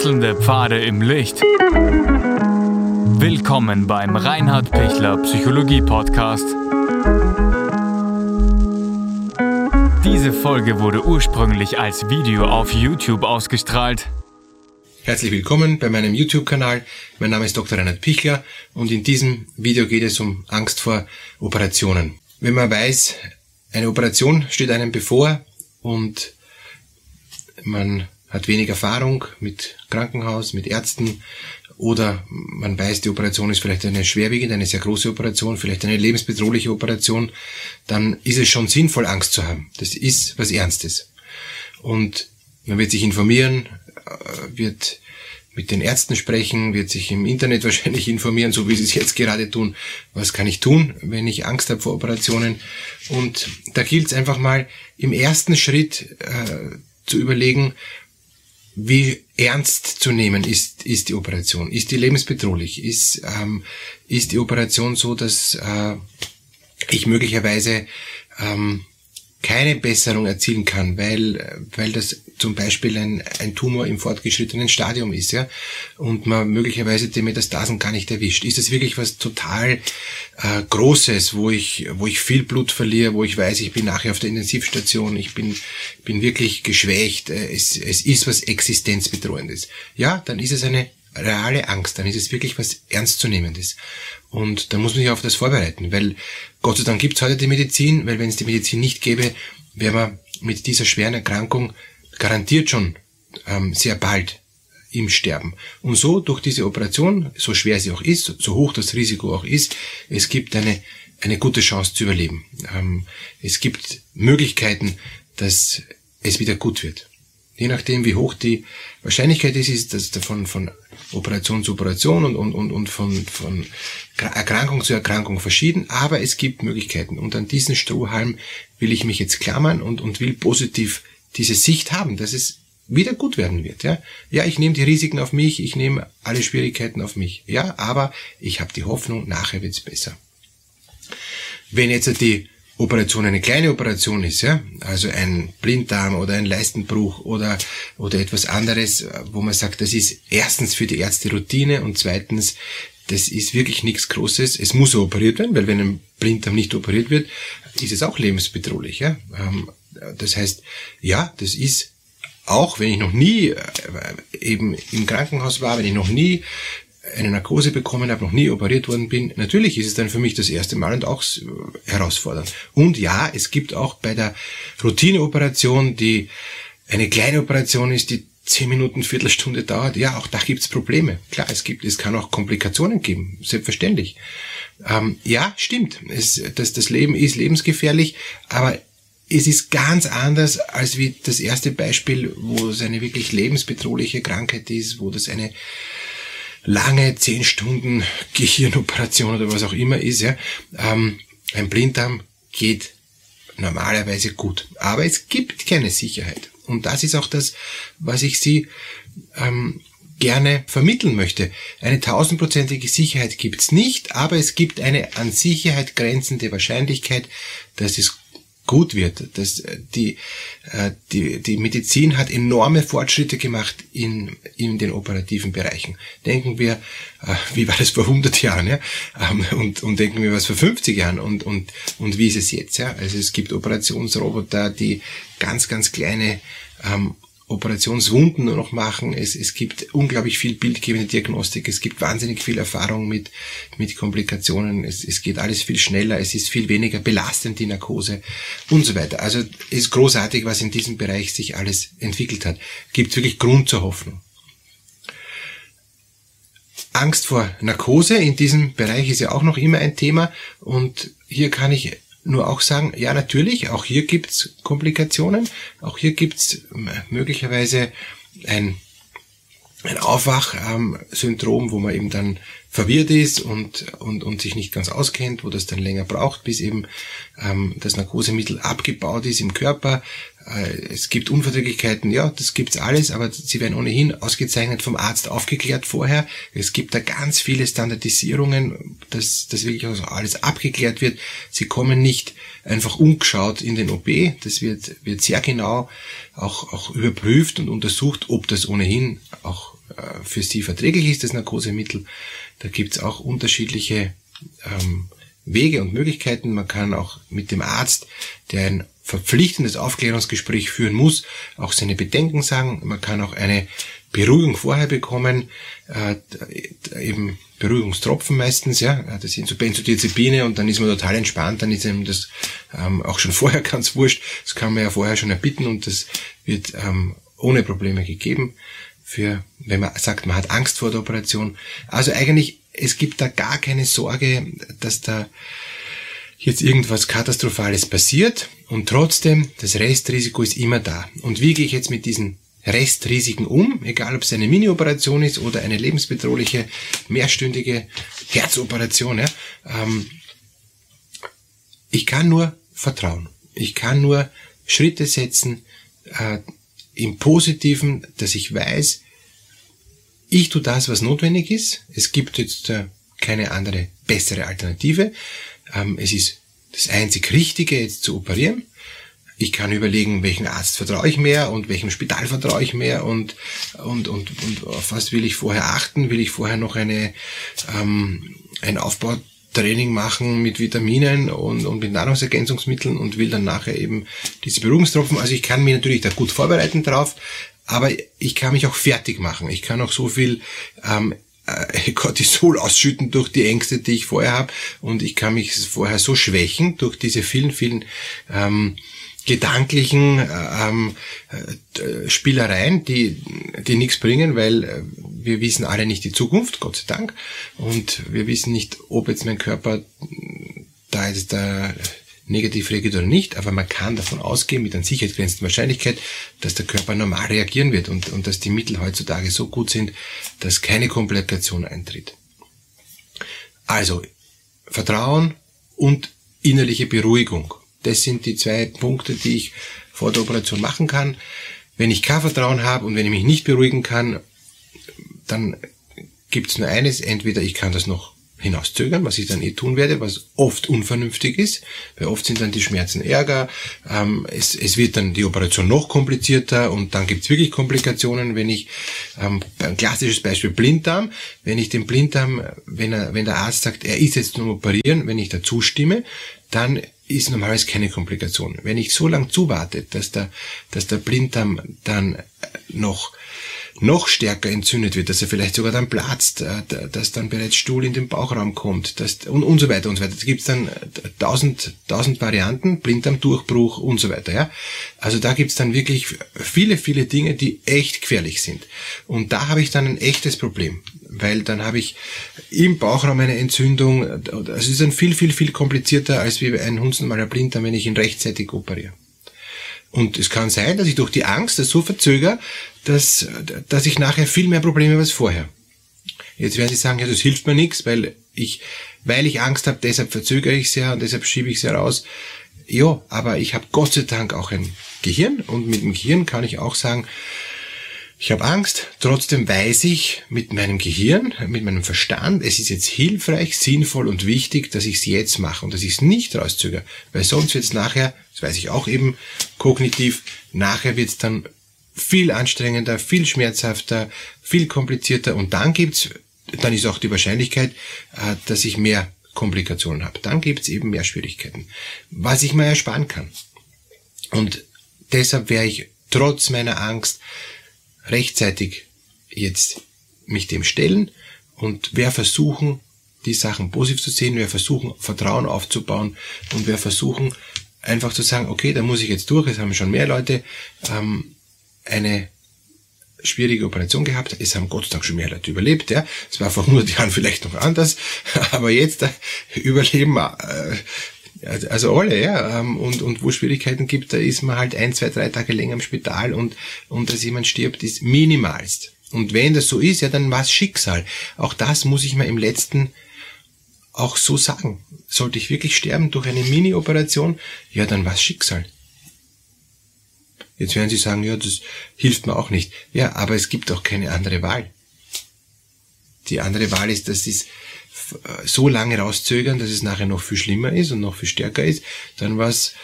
Wechselnde Pfade im Licht. Willkommen beim Reinhard Pichler Psychologie Podcast. Diese Folge wurde ursprünglich als Video auf YouTube ausgestrahlt. Herzlich willkommen bei meinem YouTube-Kanal. Mein Name ist Dr. Reinhard Pichler und in diesem Video geht es um Angst vor Operationen. Wenn man weiß, eine Operation steht einem bevor und man hat wenig Erfahrung mit Krankenhaus, mit Ärzten oder man weiß, die Operation ist vielleicht eine schwerwiegende, eine sehr große Operation, vielleicht eine lebensbedrohliche Operation, dann ist es schon sinnvoll, Angst zu haben. Das ist was Ernstes. Und man wird sich informieren, äh, wird mit den Ärzten sprechen, wird sich im Internet wahrscheinlich informieren, so wie sie es jetzt gerade tun. Was kann ich tun, wenn ich Angst habe vor Operationen? Und da gilt es einfach mal im ersten Schritt äh, zu überlegen, wie ernst zu nehmen ist, ist die Operation? Ist die lebensbedrohlich? Ist, ähm, ist die Operation so, dass äh, ich möglicherweise ähm, keine Besserung erzielen kann, weil, weil das zum Beispiel ein, ein Tumor im fortgeschrittenen Stadium ist, ja, und man möglicherweise die Metastasen gar nicht erwischt. Ist das wirklich was total äh, Großes, wo ich, wo ich viel Blut verliere, wo ich weiß, ich bin nachher auf der Intensivstation, ich bin, bin wirklich geschwächt, äh, es, es ist was Existenzbedrohendes. Ja, dann ist es eine reale Angst, dann ist es wirklich was Ernstzunehmendes. Und da muss man sich auf das vorbereiten, weil Gott sei Dank gibt's heute die Medizin, weil wenn es die Medizin nicht gäbe, wäre man mit dieser schweren Erkrankung garantiert schon ähm, sehr bald im Sterben. Und so durch diese Operation, so schwer sie auch ist, so hoch das Risiko auch ist, es gibt eine, eine gute Chance zu überleben. Ähm, es gibt Möglichkeiten, dass es wieder gut wird. Je nachdem, wie hoch die Wahrscheinlichkeit ist, ist das von, von Operation zu Operation und, und, und, und von, von Erkrankung zu Erkrankung verschieden, aber es gibt Möglichkeiten. Und an diesen Strohhalm will ich mich jetzt klammern und, und will positiv diese Sicht haben, dass es wieder gut werden wird. Ja, ja ich nehme die Risiken auf mich, ich nehme alle Schwierigkeiten auf mich. Ja, aber ich habe die Hoffnung, nachher wird's besser. Wenn jetzt die Operation eine kleine Operation ist, ja, also ein Blinddarm oder ein Leistenbruch oder, oder etwas anderes, wo man sagt, das ist erstens für die Ärzte Routine und zweitens, das ist wirklich nichts Großes. Es muss operiert werden, weil wenn ein Blinddarm nicht operiert wird, ist es auch lebensbedrohlich. Ja? Ähm, das heißt, ja, das ist auch, wenn ich noch nie äh, eben im Krankenhaus war, wenn ich noch nie eine Narkose bekommen habe, noch nie operiert worden bin, natürlich ist es dann für mich das erste Mal und auch herausfordernd. Und ja, es gibt auch bei der Routineoperation, die eine kleine Operation ist, die zehn Minuten, Viertelstunde dauert, ja, auch da gibt's Probleme. Klar, es gibt, es kann auch Komplikationen geben, selbstverständlich. Ähm, ja, stimmt. Es, das, das Leben ist lebensgefährlich, aber es ist ganz anders als wie das erste Beispiel, wo es eine wirklich lebensbedrohliche Krankheit ist, wo das eine lange zehn Stunden Gehirnoperation oder was auch immer ist, ja, ähm, ein Blinddarm geht normalerweise gut. Aber es gibt keine Sicherheit. Und das ist auch das, was ich Sie ähm, gerne vermitteln möchte. Eine tausendprozentige Sicherheit gibt's nicht, aber es gibt eine an Sicherheit grenzende Wahrscheinlichkeit, dass es gut wird. Das, die, äh, die, die Medizin hat enorme Fortschritte gemacht in, in den operativen Bereichen. Denken wir, äh, wie war das vor 100 Jahren, ja? Ähm, und, und denken wir, was vor 50 Jahren und, und, und wie ist es jetzt, ja? Also es gibt Operationsroboter, die ganz, ganz kleine ähm, Operationswunden noch machen. Es, es gibt unglaublich viel bildgebende Diagnostik. Es gibt wahnsinnig viel Erfahrung mit, mit Komplikationen. Es, es geht alles viel schneller. Es ist viel weniger belastend, die Narkose und so weiter. Also es ist großartig, was in diesem Bereich sich alles entwickelt hat. Gibt wirklich Grund zur Hoffnung. Angst vor Narkose in diesem Bereich ist ja auch noch immer ein Thema und hier kann ich nur auch sagen, ja natürlich, auch hier gibt's Komplikationen, auch hier gibt's möglicherweise ein, ein Aufwachsyndrom, wo man eben dann verwirrt ist und, und, und sich nicht ganz auskennt, wo das dann länger braucht, bis eben ähm, das Narkosemittel abgebaut ist im Körper. Äh, es gibt Unverträglichkeiten, ja, das gibt's alles, aber sie werden ohnehin ausgezeichnet vom Arzt aufgeklärt vorher. Es gibt da ganz viele Standardisierungen, dass das wirklich also alles abgeklärt wird. Sie kommen nicht einfach umgeschaut in den OP. Das wird, wird sehr genau auch, auch überprüft und untersucht, ob das ohnehin auch äh, für sie verträglich ist, das Narkosemittel. Da gibt's auch unterschiedliche ähm, Wege und Möglichkeiten. Man kann auch mit dem Arzt, der ein verpflichtendes Aufklärungsgespräch führen muss, auch seine Bedenken sagen. Man kann auch eine Beruhigung vorher bekommen, äh, eben Beruhigungstropfen meistens, ja, das sind so Benzodiazepine und dann ist man total entspannt, dann ist einem das ähm, auch schon vorher ganz wurscht, das kann man ja vorher schon erbitten und das wird ähm, ohne Probleme gegeben, für, wenn man sagt, man hat Angst vor der Operation. Also eigentlich, es gibt da gar keine Sorge, dass da jetzt irgendwas Katastrophales passiert und trotzdem, das Restrisiko ist immer da. Und wie gehe ich jetzt mit diesen Restrisiken um, egal ob es eine Mini-Operation ist oder eine lebensbedrohliche, mehrstündige Herzoperation. Ja? Ähm, ich kann nur vertrauen. Ich kann nur Schritte setzen äh, im Positiven, dass ich weiß, ich tue das, was notwendig ist. Es gibt jetzt äh, keine andere bessere Alternative. Ähm, es ist das einzig Richtige, jetzt zu operieren. Ich kann überlegen, welchen Arzt vertraue ich mehr und welchem Spital vertraue ich mehr und, und, und, und auf was will ich vorher achten? Will ich vorher noch eine, ähm, ein Aufbautraining machen mit Vitaminen und, und mit Nahrungsergänzungsmitteln und will dann nachher eben diese Beruhigungstropfen. Also ich kann mich natürlich da gut vorbereiten drauf, aber ich kann mich auch fertig machen. Ich kann auch so viel ähm, äh, Cortisol ausschütten durch die Ängste, die ich vorher habe. Und ich kann mich vorher so schwächen durch diese vielen, vielen ähm, gedanklichen ähm, äh, Spielereien, die, die nichts bringen, weil äh, wir wissen alle nicht die Zukunft, Gott sei Dank. Und wir wissen nicht, ob jetzt mein Körper da jetzt da negativ reagiert oder nicht, aber man kann davon ausgehen, mit einer sicherheitsgrenzenden Wahrscheinlichkeit, dass der Körper normal reagieren wird und, und dass die Mittel heutzutage so gut sind, dass keine Komplikation eintritt. Also, Vertrauen und innerliche Beruhigung. Das sind die zwei Punkte, die ich vor der Operation machen kann. Wenn ich kein Vertrauen habe und wenn ich mich nicht beruhigen kann, dann gibt es nur eines, entweder ich kann das noch hinauszögern, was ich dann eh tun werde, was oft unvernünftig ist, weil oft sind dann die Schmerzen ärger, ähm, es, es wird dann die Operation noch komplizierter und dann gibt's wirklich Komplikationen, wenn ich, ähm, ein klassisches Beispiel Blinddarm, wenn ich den Blinddarm, wenn, er, wenn der Arzt sagt, er ist jetzt zum Operieren, wenn ich dazu stimme, dann ist normalerweise keine Komplikation. Wenn ich so lang zuwarte, dass der, dass der Blinddarm dann noch noch stärker entzündet wird, dass er vielleicht sogar dann platzt, äh, dass dann bereits Stuhl in den Bauchraum kommt dass, und, und so weiter und so weiter. Da gibt's dann äh, tausend, tausend Varianten, Blinddarmdurchbruch und so weiter. Ja? Also da gibt's dann wirklich viele, viele Dinge, die echt gefährlich sind. Und da habe ich dann ein echtes Problem, weil dann habe ich im Bauchraum eine Entzündung. Es ist dann viel, viel, viel komplizierter als wie ein hundsnormaler Blinddarm, wenn ich ihn rechtzeitig operiere. Und es kann sein, dass ich durch die Angst das so verzögere, dass, dass ich nachher viel mehr Probleme habe als vorher. Jetzt werden Sie sagen, ja, das hilft mir nichts, weil ich, weil ich Angst habe, deshalb verzögere ich es ja und deshalb schiebe ich ja raus. Ja, aber ich habe Gott sei Dank auch ein Gehirn und mit dem Gehirn kann ich auch sagen, ich habe Angst, trotzdem weiß ich mit meinem Gehirn, mit meinem Verstand, es ist jetzt hilfreich, sinnvoll und wichtig, dass ich es jetzt mache und dass ich es nicht rauszögere, weil sonst wird es nachher, das weiß ich auch eben kognitiv, nachher wird es dann viel anstrengender, viel schmerzhafter, viel komplizierter und dann gibt's, dann ist auch die Wahrscheinlichkeit, äh, dass ich mehr Komplikationen habe. Dann gibt's eben mehr Schwierigkeiten, was ich mir ersparen kann. Und deshalb wäre ich trotz meiner Angst rechtzeitig jetzt mich dem stellen und wer versuchen, die Sachen positiv zu sehen, wer versuchen, Vertrauen aufzubauen und wer versuchen, einfach zu sagen, okay, da muss ich jetzt durch, es haben schon mehr Leute ähm, eine schwierige Operation gehabt. Es haben Gott sei Dank schon mehr Leute überlebt. Ja. Es war vor 100 Jahren vielleicht noch anders, aber jetzt äh, überleben äh, also alle, ja. Ähm, und, und wo Schwierigkeiten gibt, da ist man halt ein, zwei, drei Tage länger im Spital und, und dass jemand stirbt, ist minimalst. Und wenn das so ist, ja, dann war es Schicksal. Auch das muss ich mir im letzten auch so sagen. Sollte ich wirklich sterben durch eine Mini-Operation, ja, dann war es Schicksal. Jetzt werden Sie sagen, ja, das hilft mir auch nicht. Ja, aber es gibt auch keine andere Wahl. Die andere Wahl ist, dass es so lange rauszögern, dass es nachher noch viel schlimmer ist und noch viel stärker ist, dann war es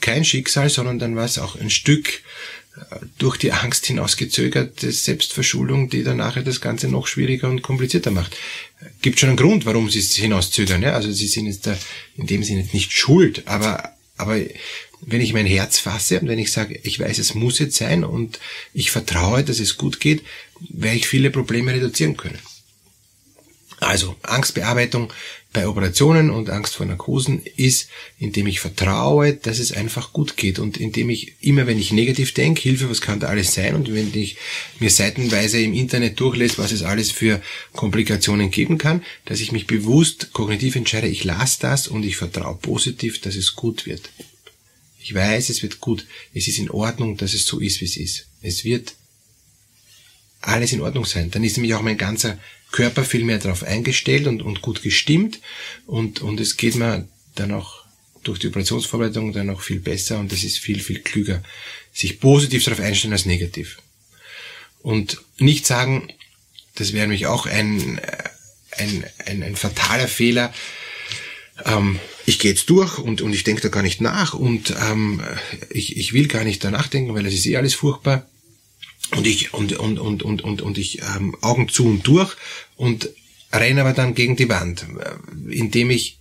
kein Schicksal, sondern dann war es auch ein Stück durch die Angst hinaus gezögerte Selbstverschuldung, die dann nachher das Ganze noch schwieriger und komplizierter macht. Gibt schon einen Grund, warum sie es hinauszögern. Ja? Also sie sind jetzt da in dem Sinne nicht schuld, aber, aber wenn ich mein Herz fasse und wenn ich sage, ich weiß, es muss jetzt sein und ich vertraue, dass es gut geht, werde ich viele Probleme reduzieren können. Also Angstbearbeitung bei Operationen und Angst vor Narkosen ist, indem ich vertraue, dass es einfach gut geht und indem ich immer, wenn ich negativ denke, Hilfe, was kann da alles sein und wenn ich mir seitenweise im Internet durchlese, was es alles für Komplikationen geben kann, dass ich mich bewusst kognitiv entscheide, ich lasse das und ich vertraue positiv, dass es gut wird. Ich weiß, es wird gut. Es ist in Ordnung, dass es so ist, wie es ist. Es wird alles in Ordnung sein. Dann ist nämlich auch mein ganzer Körper viel mehr darauf eingestellt und, und gut gestimmt. Und, und es geht mir dann auch durch die Operationsvorbereitung dann auch viel besser und es ist viel, viel klüger, sich positiv darauf einstellen als negativ. Und nicht sagen, das wäre nämlich auch ein, ein, ein, ein fataler Fehler, ähm, ich gehe jetzt durch und, und ich denke da gar nicht nach und ähm, ich, ich will gar nicht danach denken, weil es ist eh alles furchtbar und ich und und und und und, und ich ähm, Augen zu und durch und renne aber dann gegen die Wand, äh, indem ich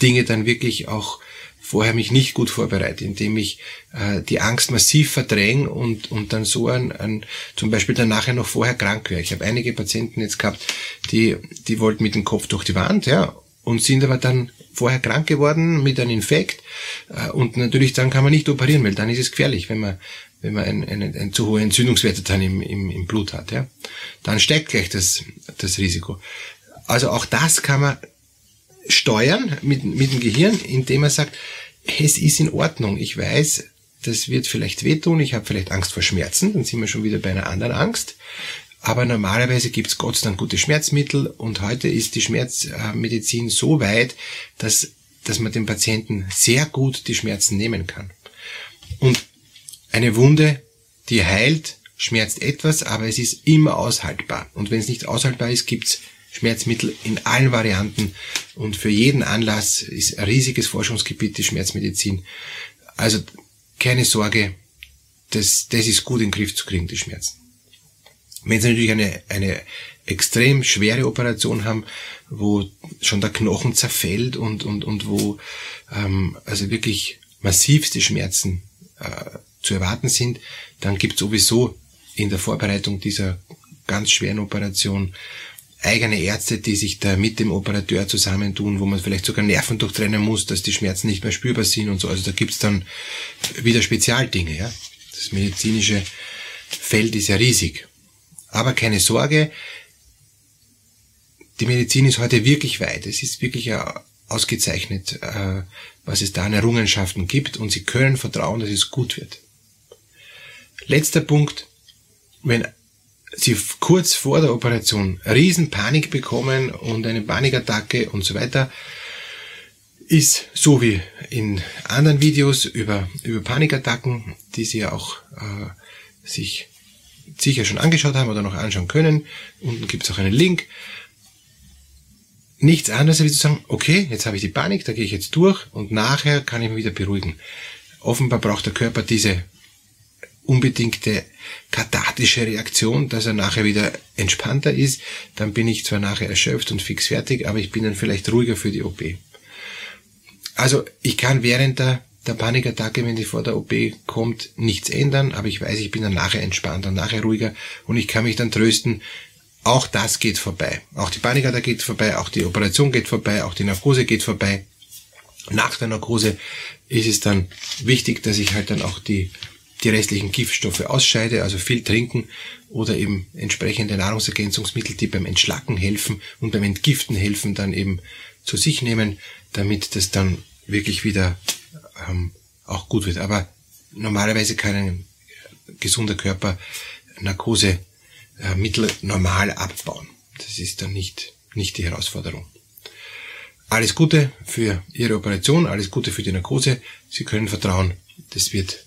Dinge dann wirklich auch vorher mich nicht gut vorbereite, indem ich äh, die Angst massiv verdränge und, und dann so ein, ein zum Beispiel dann nachher noch vorher krank wäre. Ich habe einige Patienten jetzt gehabt, die, die wollten mit dem Kopf durch die Wand, ja, und sind aber dann vorher krank geworden mit einem Infekt. Äh, und natürlich dann kann man nicht operieren, weil dann ist es gefährlich, wenn man wenn man ein, ein, ein zu hohe Entzündungswerte dann im, im, im Blut hat, ja, dann steigt gleich das, das Risiko. Also auch das kann man steuern mit, mit dem Gehirn, indem man sagt, es ist in Ordnung. Ich weiß, das wird vielleicht wehtun, ich habe vielleicht Angst vor Schmerzen, dann sind wir schon wieder bei einer anderen Angst. Aber normalerweise gibt's Gott sei Dank gute Schmerzmittel und heute ist die Schmerzmedizin so weit, dass, dass man dem Patienten sehr gut die Schmerzen nehmen kann. Und eine Wunde, die heilt, schmerzt etwas, aber es ist immer aushaltbar. Und wenn es nicht aushaltbar ist, gibt's Schmerzmittel in allen Varianten. Und für jeden Anlass ist ein riesiges Forschungsgebiet die Schmerzmedizin. Also keine Sorge, das, das ist gut in den Griff zu kriegen, die Schmerzen. Wenn Sie natürlich eine, eine extrem schwere Operation haben, wo schon der Knochen zerfällt und, und, und wo ähm, also wirklich massivste Schmerzen äh, zu erwarten sind, dann gibt es sowieso in der Vorbereitung dieser ganz schweren Operation eigene Ärzte, die sich da mit dem Operateur zusammentun, wo man vielleicht sogar Nerven durchtrennen muss, dass die Schmerzen nicht mehr spürbar sind und so. Also da gibt's dann wieder Spezialdinge. Ja? Das medizinische Feld ist ja riesig. Aber keine Sorge, die Medizin ist heute wirklich weit. Es ist wirklich ausgezeichnet, äh, was es da an Errungenschaften gibt und Sie können vertrauen, dass es gut wird. Letzter Punkt, wenn Sie kurz vor der Operation Riesenpanik bekommen und eine Panikattacke und so weiter, ist so wie in anderen Videos über, über Panikattacken, die Sie ja auch äh, sich sicher schon angeschaut haben oder noch anschauen können. Unten gibt es auch einen Link. Nichts anderes als zu sagen, okay, jetzt habe ich die Panik, da gehe ich jetzt durch und nachher kann ich mich wieder beruhigen. Offenbar braucht der Körper diese unbedingte kathartische Reaktion, dass er nachher wieder entspannter ist, dann bin ich zwar nachher erschöpft und fix fertig, aber ich bin dann vielleicht ruhiger für die OP. Also ich kann während der, der Panikattacke, wenn die vor der OP kommt, nichts ändern, aber ich weiß, ich bin dann nachher entspannter, nachher ruhiger und ich kann mich dann trösten, auch das geht vorbei. Auch die Panikattacke geht vorbei, auch die Operation geht vorbei, auch die Narkose geht vorbei. Nach der Narkose ist es dann wichtig, dass ich halt dann auch die die restlichen Giftstoffe ausscheide, also viel trinken oder eben entsprechende Nahrungsergänzungsmittel, die beim Entschlacken helfen und beim Entgiften helfen, dann eben zu sich nehmen, damit das dann wirklich wieder ähm, auch gut wird. Aber normalerweise kann ein gesunder Körper Narkosemittel äh, normal abbauen. Das ist dann nicht, nicht die Herausforderung. Alles Gute für Ihre Operation, alles Gute für die Narkose. Sie können vertrauen, das wird